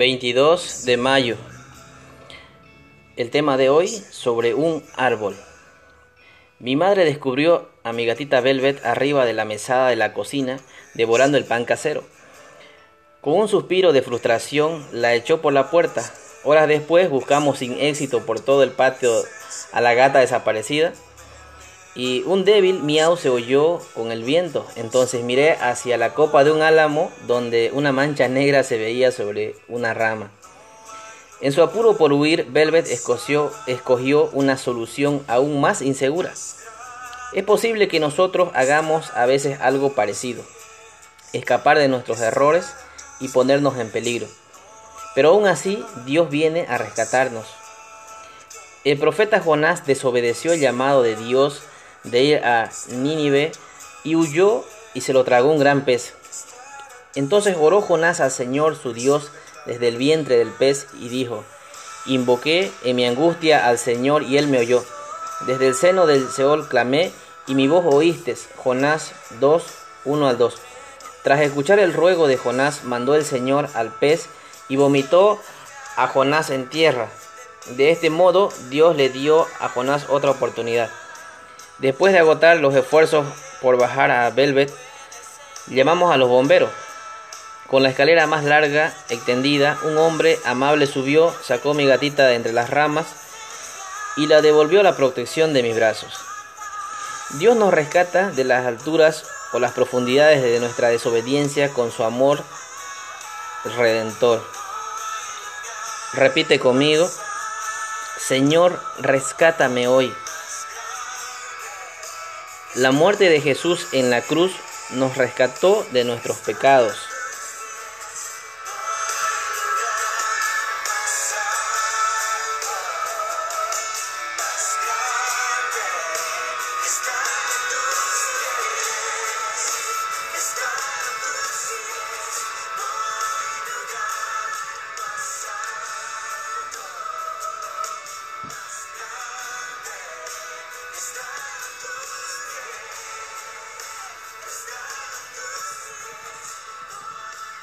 22 de mayo. El tema de hoy sobre un árbol. Mi madre descubrió a mi gatita Velvet arriba de la mesada de la cocina devorando el pan casero. Con un suspiro de frustración la echó por la puerta. Horas después buscamos sin éxito por todo el patio a la gata desaparecida y un débil miau se oyó con el viento. Entonces miré hacia la copa de un álamo donde una mancha negra se veía sobre una rama. En su apuro por huir, Velvet escogió, escogió una solución aún más insegura. Es posible que nosotros hagamos a veces algo parecido, escapar de nuestros errores y ponernos en peligro. Pero aún así, Dios viene a rescatarnos. El profeta Jonás desobedeció el llamado de Dios de ir a Nínive y huyó y se lo tragó un gran pez. Entonces oró Jonás al Señor su Dios desde el vientre del pez y dijo, Invoqué en mi angustia al Señor y él me oyó. Desde el seno del Seol clamé y mi voz oíste. Jonás 2, 1 al 2. Tras escuchar el ruego de Jonás, mandó el Señor al pez y vomitó a Jonás en tierra. De este modo, Dios le dio a Jonás otra oportunidad. Después de agotar los esfuerzos por bajar a Velvet, llamamos a los bomberos. Con la escalera más larga, extendida, un hombre amable subió, sacó mi gatita de entre las ramas y la devolvió a la protección de mis brazos. Dios nos rescata de las alturas o las profundidades de nuestra desobediencia con su amor redentor. Repite conmigo, Señor, rescátame hoy. La muerte de Jesús en la cruz nos rescató de nuestros pecados.